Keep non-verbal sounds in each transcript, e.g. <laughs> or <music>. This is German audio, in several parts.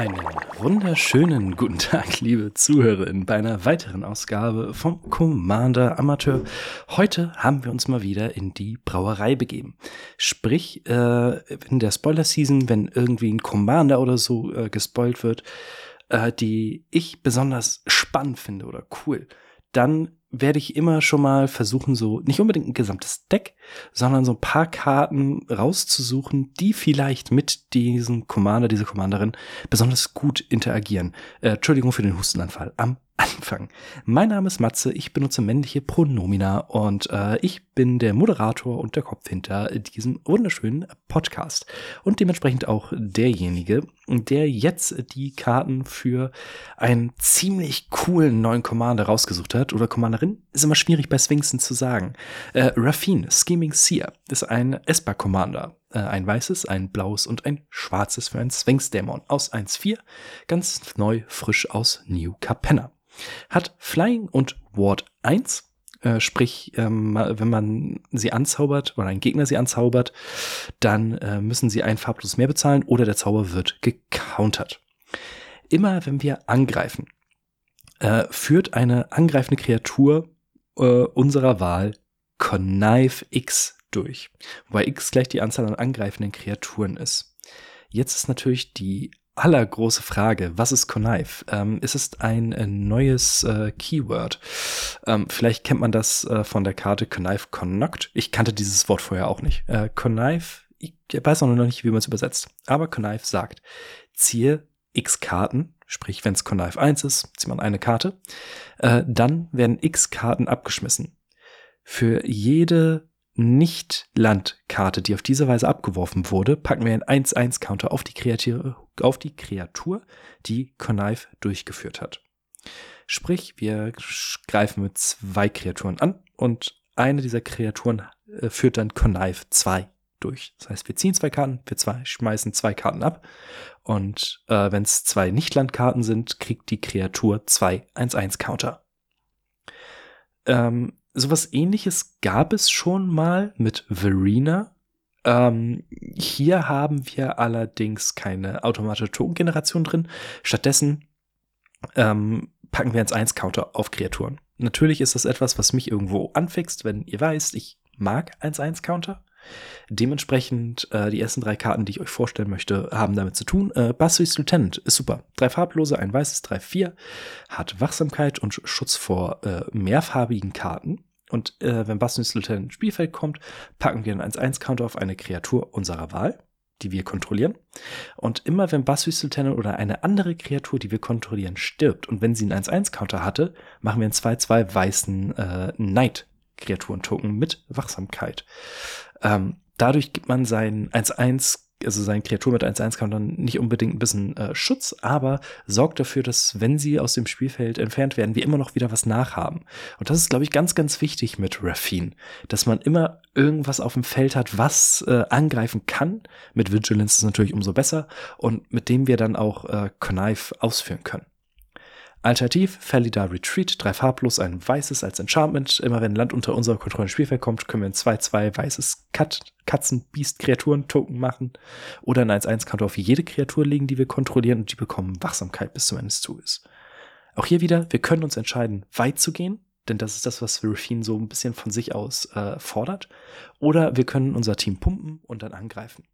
Einen wunderschönen guten Tag, liebe Zuhörerinnen, bei einer weiteren Ausgabe vom Commander Amateur. Heute haben wir uns mal wieder in die Brauerei begeben. Sprich, äh, in der Spoiler-Season, wenn irgendwie ein Commander oder so äh, gespoilt wird, äh, die ich besonders spannend finde oder cool, dann werde ich immer schon mal versuchen, so nicht unbedingt ein gesamtes Deck, sondern so ein paar Karten rauszusuchen, die vielleicht mit diesem Commander, dieser Commanderin besonders gut interagieren. Äh, Entschuldigung für den Hustenanfall am Anfang. Mein Name ist Matze, ich benutze männliche Pronomina und äh, ich bin der Moderator und der Kopf hinter diesem wunderschönen Podcast. Und dementsprechend auch derjenige, der jetzt die Karten für einen ziemlich coolen neuen Commander rausgesucht hat. Oder Commanderin, ist immer schwierig bei Sphinxen zu sagen. Äh, Rafine, Scheming Seer, ist ein Esper-Commander. Äh, ein weißes, ein blaues und ein schwarzes für einen Sphinx-Dämon aus 1.4. Ganz neu, frisch aus New Capenna. Hat Flying und Ward 1. Äh, sprich, ähm, wenn man sie anzaubert oder ein Gegner sie anzaubert, dann äh, müssen sie ein farblos mehr bezahlen oder der Zauber wird gecountert. Immer wenn wir angreifen, äh, führt eine angreifende Kreatur äh, unserer Wahl Connive X durch, wobei X gleich die Anzahl an angreifenden Kreaturen ist. Jetzt ist natürlich die allergroße Frage, was ist Connive? Ähm, ist es ein, ein neues äh, Keyword? Ähm, vielleicht kennt man das äh, von der Karte Connive Connect. Ich kannte dieses Wort vorher auch nicht. Äh, Connive, ich weiß noch nicht, wie man es übersetzt, aber Connive sagt, ziehe x Karten, sprich, wenn es Connive 1 ist, zieht man eine Karte, äh, dann werden x Karten abgeschmissen. Für jede nicht-Landkarte, die auf diese Weise abgeworfen wurde, packen wir einen 1-1-Counter auf, die Kreatur, auf die Kreatur, die Connive durchgeführt hat. Sprich, wir greifen mit zwei Kreaturen an und eine dieser Kreaturen äh, führt dann Connive 2 durch. Das heißt, wir ziehen zwei Karten, wir zwei, schmeißen zwei Karten ab und äh, wenn es zwei Nicht-Landkarten sind, kriegt die Kreatur zwei 1-1-Counter. Ähm, sowas ähnliches gab es schon mal mit Verena. Ähm, hier haben wir allerdings keine automatische Tokengeneration drin. Stattdessen ähm, packen wir ins 1-Counter auf Kreaturen. Natürlich ist das etwas, was mich irgendwo anfixt, wenn ihr weißt, ich mag 1-1-Counter. Dementsprechend, äh, die ersten drei Karten, die ich euch vorstellen möchte, haben damit zu tun. Äh, Bassuis Lieutenant ist super. Drei farblose, ein weißes, drei, vier. Hat Wachsamkeit und Schutz vor äh, mehrfarbigen Karten. Und äh, wenn Bassuis Lieutenant ins Spielfeld kommt, packen wir einen 1-1-Counter auf eine Kreatur unserer Wahl, die wir kontrollieren. Und immer wenn Bassuis Lieutenant oder eine andere Kreatur, die wir kontrollieren, stirbt und wenn sie einen 1-1-Counter hatte, machen wir einen 2-2 weißen äh, Knight Kreaturentoken mit Wachsamkeit. Ähm, dadurch gibt man sein 1-1, also sein Kreatur mit 1-1 dann nicht unbedingt ein bisschen äh, Schutz, aber sorgt dafür, dass, wenn sie aus dem Spielfeld entfernt werden, wir immer noch wieder was nachhaben. Und das ist, glaube ich, ganz, ganz wichtig mit Raffine, dass man immer irgendwas auf dem Feld hat, was äh, angreifen kann. Mit Vigilance ist es natürlich umso besser und mit dem wir dann auch äh, Connive ausführen können. Alternativ Felidar Retreat, drei farblos, ein weißes als Enchantment. Immer wenn Land unter unserer Kontrolle ins Spielfeld kommt, können wir ein 2-2 weißes Kat Katzen, Biest, Kreaturen, Token machen. Oder ein 1-1-Counter auf jede Kreatur legen, die wir kontrollieren und die bekommen Wachsamkeit bis zum Ende des Zuges. Auch hier wieder, wir können uns entscheiden, weit zu gehen, denn das ist das, was Rufin so ein bisschen von sich aus äh, fordert. Oder wir können unser Team pumpen und dann angreifen.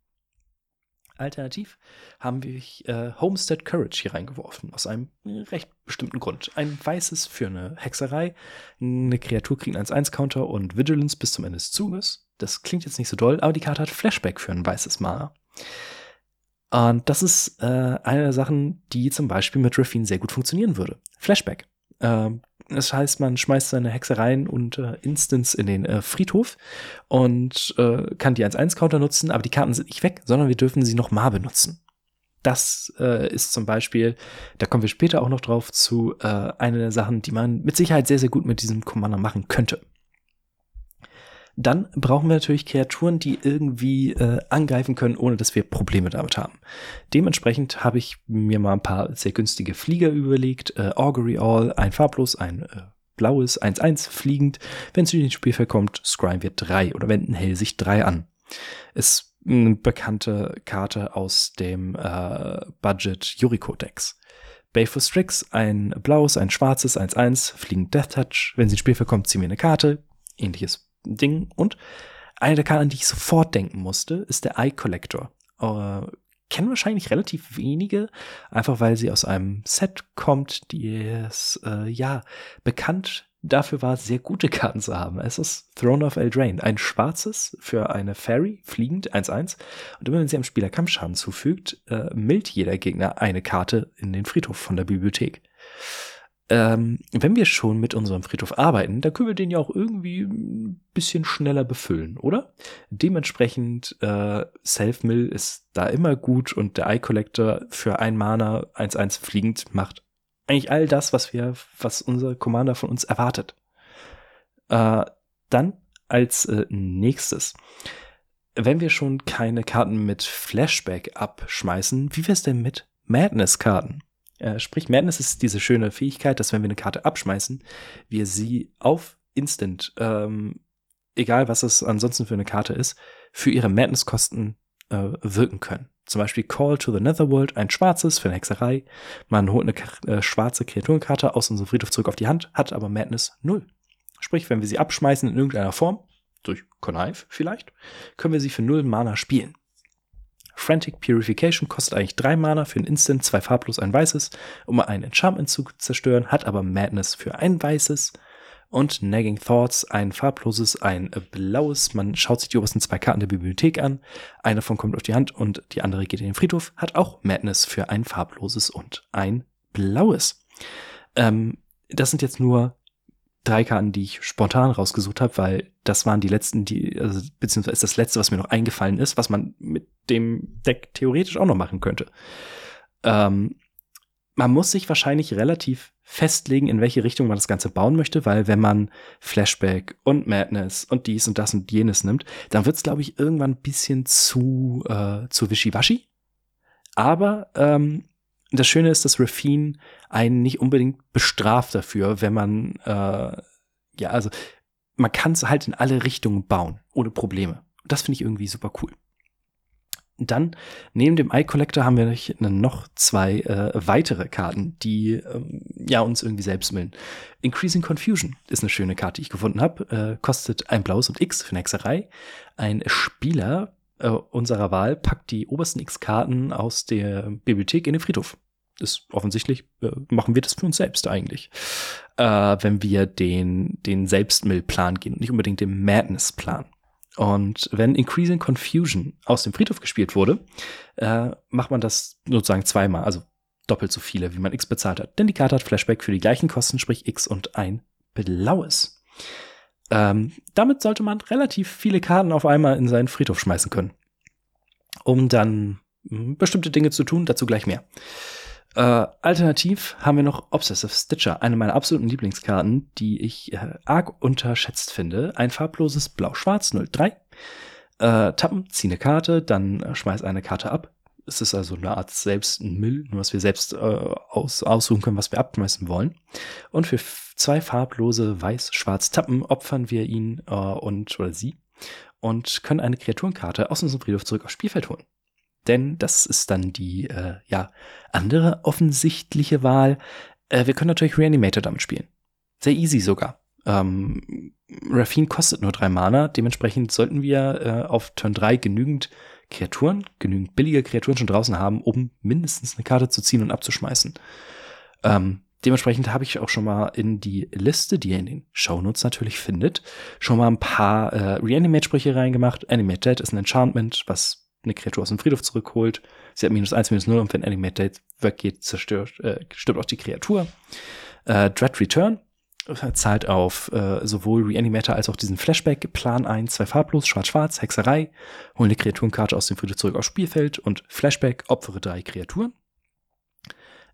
Alternativ haben wir äh, Homestead Courage hier reingeworfen, aus einem recht bestimmten Grund. Ein weißes für eine Hexerei, eine Kreatur kriegt einen 1-1-Counter und Vigilance bis zum Ende des Zuges. Das klingt jetzt nicht so doll, aber die Karte hat Flashback für ein weißes Mana. Und das ist äh, eine der Sachen, die zum Beispiel mit Raffine sehr gut funktionieren würde. Flashback. Äh, das heißt, man schmeißt seine Hexereien und äh, Instants in den äh, Friedhof und äh, kann die 1-1-Counter nutzen, aber die Karten sind nicht weg, sondern wir dürfen sie noch mal benutzen. Das äh, ist zum Beispiel, da kommen wir später auch noch drauf zu, äh, eine der Sachen, die man mit Sicherheit sehr, sehr gut mit diesem Commander machen könnte. Dann brauchen wir natürlich Kreaturen, die irgendwie äh, angreifen können, ohne dass wir Probleme damit haben. Dementsprechend habe ich mir mal ein paar sehr günstige Flieger überlegt. Äh, Augury All, ein farblos, ein äh, blaues, 1-1 fliegend. Wenn es in den Spielfeld kommt, scryen wir 3 oder wenden hell sich 3 an. Ist eine bekannte Karte aus dem äh, Budget Yuriko Decks. Bayful Strix, ein blaues, ein schwarzes, 1-1, fliegend Death Touch. Wenn sie ins Spiel kommt, ziehen wir eine Karte. Ähnliches Ding. Und eine der Karten, an die ich sofort denken musste, ist der Eye Collector. Äh, kennen wahrscheinlich relativ wenige, einfach weil sie aus einem Set kommt, die es, äh, ja, bekannt dafür war, sehr gute <laughs> Karten zu haben. Es ist Throne of Eldraine, ein schwarzes für eine Fairy, fliegend, 1-1. Und immer wenn sie einem Spieler Kampfschaden zufügt, äh, mild jeder Gegner eine Karte in den Friedhof von der Bibliothek ähm, wenn wir schon mit unserem Friedhof arbeiten, dann können wir den ja auch irgendwie ein bisschen schneller befüllen, oder? Dementsprechend, äh, Self-Mill ist da immer gut und der Eye Collector für ein Mana 1-1 fliegend macht eigentlich all das, was wir, was unser Commander von uns erwartet. Äh, dann als äh, nächstes, wenn wir schon keine Karten mit Flashback abschmeißen, wie wär's denn mit Madness-Karten? Äh, sprich, Madness ist diese schöne Fähigkeit, dass wenn wir eine Karte abschmeißen, wir sie auf Instant, ähm, egal was es ansonsten für eine Karte ist, für ihre Madness-Kosten äh, wirken können. Zum Beispiel Call to the Netherworld, ein schwarzes für eine Hexerei. Man holt eine äh, schwarze Kreaturenkarte aus unserem Friedhof zurück auf die Hand, hat aber Madness null. Sprich, wenn wir sie abschmeißen in irgendeiner Form, durch Connive vielleicht, können wir sie für null Mana spielen. Frantic Purification kostet eigentlich drei Mana für ein Instant, zwei farblos, ein weißes, um ein Enchantment zu zerstören, hat aber Madness für ein weißes und Nagging Thoughts, ein farbloses, ein blaues. Man schaut sich die obersten zwei Karten der Bibliothek an. Eine davon kommt auf die Hand und die andere geht in den Friedhof. Hat auch Madness für ein farbloses und ein blaues. Ähm, das sind jetzt nur drei Karten, die ich spontan rausgesucht habe, weil das waren die letzten, die, also, beziehungsweise das letzte, was mir noch eingefallen ist, was man mit dem Deck theoretisch auch noch machen könnte. Ähm, man muss sich wahrscheinlich relativ festlegen, in welche Richtung man das Ganze bauen möchte, weil wenn man Flashback und Madness und dies und das und jenes nimmt, dann wird es, glaube ich, irgendwann ein bisschen zu, äh, zu wischiwaschi. Aber ähm, das Schöne ist, dass Rafine einen nicht unbedingt bestraft dafür, wenn man, äh, ja, also man kann es halt in alle Richtungen bauen, ohne Probleme. Das finde ich irgendwie super cool. Dann, neben dem Eye Collector haben wir noch zwei äh, weitere Karten, die ähm, ja uns irgendwie selbst millen. Increasing Confusion ist eine schöne Karte, die ich gefunden habe. Äh, kostet ein blaues und X für eine Hexerei. Ein Spieler äh, unserer Wahl packt die obersten X-Karten aus der Bibliothek in den Friedhof. Ist offensichtlich, äh, machen wir das für uns selbst eigentlich. Äh, wenn wir den, den Selbstmill-Plan gehen und nicht unbedingt den Madness-Plan. Und wenn Increasing Confusion aus dem Friedhof gespielt wurde, äh, macht man das sozusagen zweimal, also doppelt so viele, wie man X bezahlt hat. Denn die Karte hat Flashback für die gleichen Kosten, sprich X und ein blaues. Ähm, damit sollte man relativ viele Karten auf einmal in seinen Friedhof schmeißen können. Um dann hm, bestimmte Dinge zu tun, dazu gleich mehr. Äh, alternativ haben wir noch Obsessive Stitcher, eine meiner absoluten Lieblingskarten, die ich äh, arg unterschätzt finde. Ein farbloses Blau-Schwarz 03. Äh, tappen, zieh eine Karte, dann äh, schmeiß eine Karte ab. Es ist also eine Art selbst ein Mill, nur dass wir selbst äh, aus, aussuchen können, was wir abschmeißen wollen. Und für zwei farblose Weiß-Schwarz Tappen opfern wir ihn äh, und oder sie und können eine Kreaturenkarte aus unserem Friedhof zurück aufs Spielfeld holen. Denn das ist dann die äh, ja, andere offensichtliche Wahl. Äh, wir können natürlich Reanimator damit spielen. Sehr easy sogar. Ähm, Raffine kostet nur drei Mana, dementsprechend sollten wir äh, auf Turn 3 genügend Kreaturen, genügend billige Kreaturen schon draußen haben, um mindestens eine Karte zu ziehen und abzuschmeißen. Ähm, dementsprechend habe ich auch schon mal in die Liste, die ihr in den Shownotes natürlich findet, schon mal ein paar äh, Reanimate-Sprüche reingemacht. Animate Dead ist ein Enchantment, was eine Kreatur aus dem Friedhof zurückholt. Sie hat minus eins, minus null und wenn Animate Date weggeht, zerstört, äh, stirbt auch die Kreatur. Äh, Dread Return zahlt auf äh, sowohl Reanimator als auch diesen Flashback, Plan ein, zwei farblos, schwarz-schwarz, Hexerei, hol eine Kreaturenkarte aus dem Friedhof zurück aufs Spielfeld und Flashback, opfere drei Kreaturen.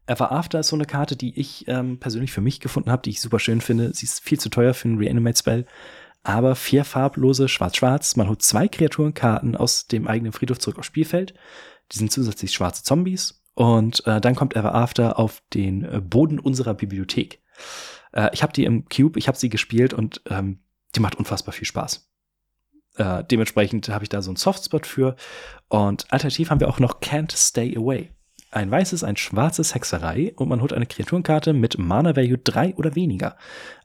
Ever After ist so eine Karte, die ich ähm, persönlich für mich gefunden habe, die ich super schön finde. Sie ist viel zu teuer für einen Reanimate-Spell. Aber vier farblose Schwarz-Schwarz. Man holt zwei Kreaturenkarten aus dem eigenen Friedhof zurück aufs Spielfeld. Die sind zusätzlich schwarze Zombies. Und äh, dann kommt Ever After auf den äh, Boden unserer Bibliothek. Äh, ich habe die im Cube, ich habe sie gespielt und ähm, die macht unfassbar viel Spaß. Äh, dementsprechend habe ich da so einen Softspot für. Und alternativ haben wir auch noch Can't Stay Away ein weißes, ein schwarzes Hexerei und man holt eine Kreaturenkarte mit Mana Value 3 oder weniger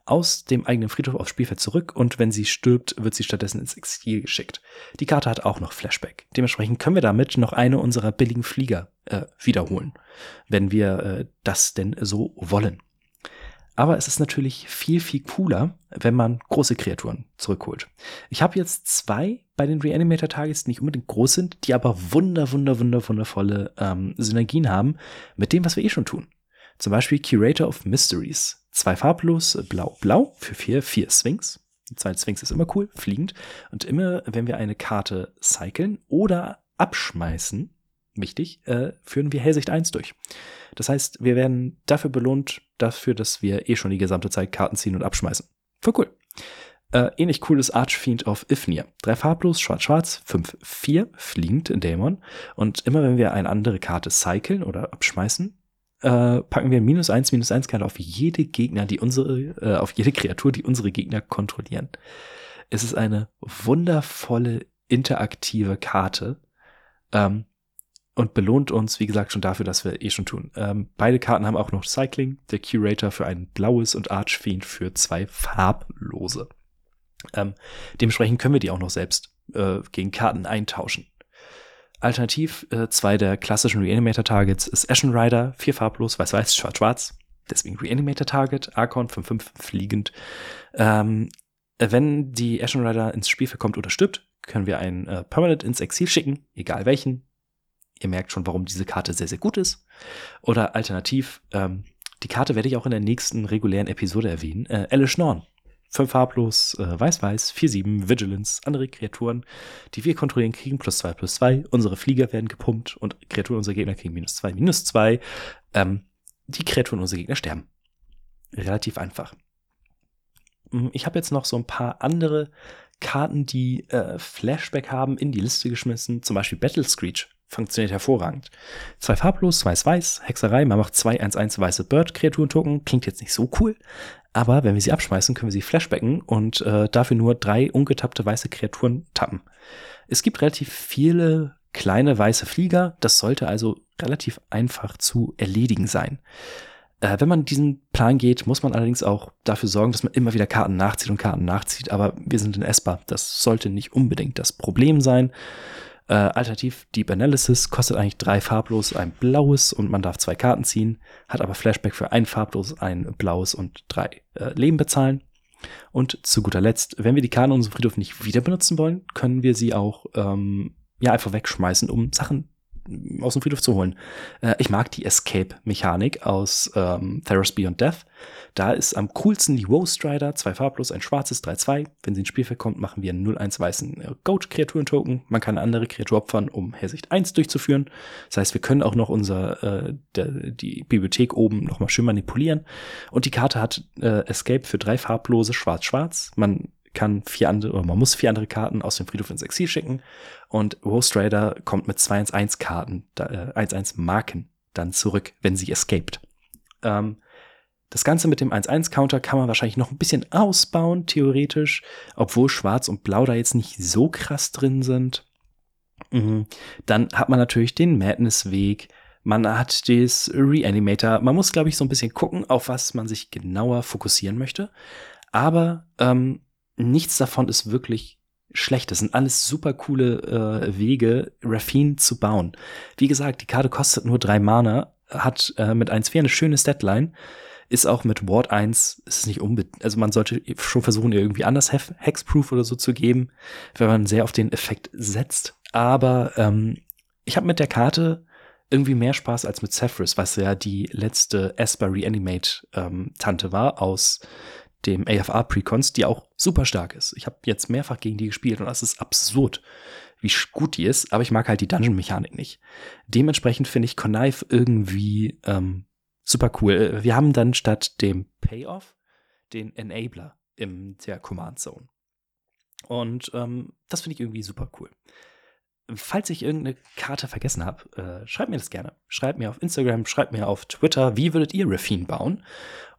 aus dem eigenen Friedhof aufs Spielfeld zurück und wenn sie stirbt, wird sie stattdessen ins Exil geschickt. Die Karte hat auch noch Flashback. Dementsprechend können wir damit noch eine unserer billigen Flieger äh, wiederholen, wenn wir äh, das denn so wollen. Aber es ist natürlich viel, viel cooler, wenn man große Kreaturen zurückholt. Ich habe jetzt zwei bei den Reanimator-Targets, die nicht unbedingt groß sind, die aber wunder, wunder, wunder, wundervolle ähm, Synergien haben mit dem, was wir eh schon tun. Zum Beispiel Curator of Mysteries. Zwei farblos, blau, blau für vier, vier Sphinx. Zwei Sphinx ist immer cool, fliegend. Und immer, wenn wir eine Karte cyclen oder abschmeißen, wichtig, äh, führen wir Hellsicht 1 durch. Das heißt, wir werden dafür belohnt, dafür, dass wir eh schon die gesamte Zeit Karten ziehen und abschmeißen. Voll cool. Äh, ähnlich cool ist Archfiend of Ifnir. Drei farblos, schwarz-schwarz, fünf, vier, fliegend in Dämon. Und immer wenn wir eine andere Karte cyclen oder abschmeißen, äh, packen wir minus eins, minus eins Karte auf jede Gegner, die unsere, äh, auf jede Kreatur, die unsere Gegner kontrollieren. Es ist eine wundervolle interaktive Karte, ähm, und belohnt uns, wie gesagt, schon dafür, dass wir eh schon tun. Ähm, beide Karten haben auch noch Cycling, der Curator für ein blaues und Archfiend für zwei farblose. Ähm, dementsprechend können wir die auch noch selbst äh, gegen Karten eintauschen. Alternativ, äh, zwei der klassischen Reanimator-Targets ist Ashen Rider, vier farblos, weiß-weiß, schwarz-schwarz. Deswegen Reanimator-Target, Archon 5-5 fliegend. Ähm, wenn die Ashen Rider ins Spiel verkommt oder stirbt, können wir einen äh, Permanent ins Exil schicken, egal welchen. Ihr merkt schon, warum diese Karte sehr, sehr gut ist. Oder alternativ, ähm, die Karte werde ich auch in der nächsten regulären Episode erwähnen. Äh, Alice Norn. Fünf farblos, äh, weiß-weiß, 4-7, Vigilance, andere Kreaturen, die wir kontrollieren, kriegen plus zwei plus zwei. Unsere Flieger werden gepumpt und Kreaturen unserer Gegner kriegen minus zwei minus zwei. Ähm, die Kreaturen unserer Gegner sterben. Relativ einfach. Hm, ich habe jetzt noch so ein paar andere Karten, die äh, Flashback haben, in die Liste geschmissen. Zum Beispiel Battle Screech funktioniert hervorragend. Zwei farblos, weiß-weiß, Hexerei, man macht zwei 1-1 weiße Bird-Kreaturen-Token, klingt jetzt nicht so cool, aber wenn wir sie abschmeißen, können wir sie flashbacken und äh, dafür nur drei ungetappte weiße Kreaturen tappen. Es gibt relativ viele kleine weiße Flieger, das sollte also relativ einfach zu erledigen sein. Äh, wenn man diesen Plan geht, muss man allerdings auch dafür sorgen, dass man immer wieder Karten nachzieht und Karten nachzieht, aber wir sind in ESPA, das sollte nicht unbedingt das Problem sein. Äh, alternativ Deep Analysis kostet eigentlich drei farblos, ein blaues und man darf zwei Karten ziehen, hat aber Flashback für ein farblos, ein blaues und drei äh, Leben bezahlen. Und zu guter Letzt, wenn wir die Karten in unserem Friedhof nicht wieder benutzen wollen, können wir sie auch ähm, ja einfach wegschmeißen, um Sachen aus dem Friedhof zu holen. Äh, ich mag die Escape-Mechanik aus ähm, Theros Beyond Death. Da ist am coolsten die Woe Strider, zwei farblos, ein schwarzes, 3-2. Wenn sie ins Spiel kommt, machen wir einen 0-1 weißen äh, Goat-Kreaturen-Token. Man kann eine andere Kreatur opfern, um Hersicht 1 durchzuführen. Das heißt, wir können auch noch unser, äh, der, die Bibliothek oben nochmal schön manipulieren. Und die Karte hat äh, Escape für drei farblose, schwarz-schwarz. Man kann vier andere, oder man muss vier andere Karten aus dem Friedhof ins Exil schicken. Und Roast Raider kommt mit 2-1-1 Karten, äh, 1-1 Marken dann zurück, wenn sie escaped. Ähm, das Ganze mit dem 1-1-Counter kann man wahrscheinlich noch ein bisschen ausbauen, theoretisch, obwohl Schwarz und Blau da jetzt nicht so krass drin sind. Mhm. Dann hat man natürlich den Madness-Weg, man hat das Reanimator. Man muss, glaube ich, so ein bisschen gucken, auf was man sich genauer fokussieren möchte. Aber ähm, nichts davon ist wirklich schlecht. Das sind alles super coole äh, Wege, Raffine zu bauen. Wie gesagt, die Karte kostet nur drei Mana, hat äh, mit 1-4 eine schöne Statline, ist auch mit Ward 1, ist es nicht unbedingt, also man sollte schon versuchen, ihr irgendwie anders Hexproof oder so zu geben, wenn man sehr auf den Effekt setzt. Aber ähm, ich habe mit der Karte irgendwie mehr Spaß als mit Zephyrus, was ja die letzte Esper Reanimate ähm, Tante war aus dem AFR Precons, die auch super stark ist. Ich habe jetzt mehrfach gegen die gespielt und das ist absurd, wie gut die ist, aber ich mag halt die Dungeon-Mechanik nicht. Dementsprechend finde ich Connive irgendwie ähm, super cool. Wir haben dann statt dem Payoff den Enabler in der Command Zone. Und ähm, das finde ich irgendwie super cool. Falls ich irgendeine Karte vergessen habe, äh, schreibt mir das gerne. Schreibt mir auf Instagram, schreibt mir auf Twitter, wie würdet ihr Raffine bauen?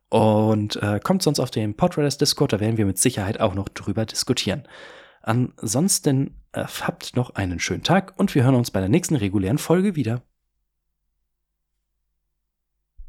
Und äh, kommt sonst auf den Podriders Discord, da werden wir mit Sicherheit auch noch drüber diskutieren. Ansonsten äh, habt noch einen schönen Tag und wir hören uns bei der nächsten regulären Folge wieder.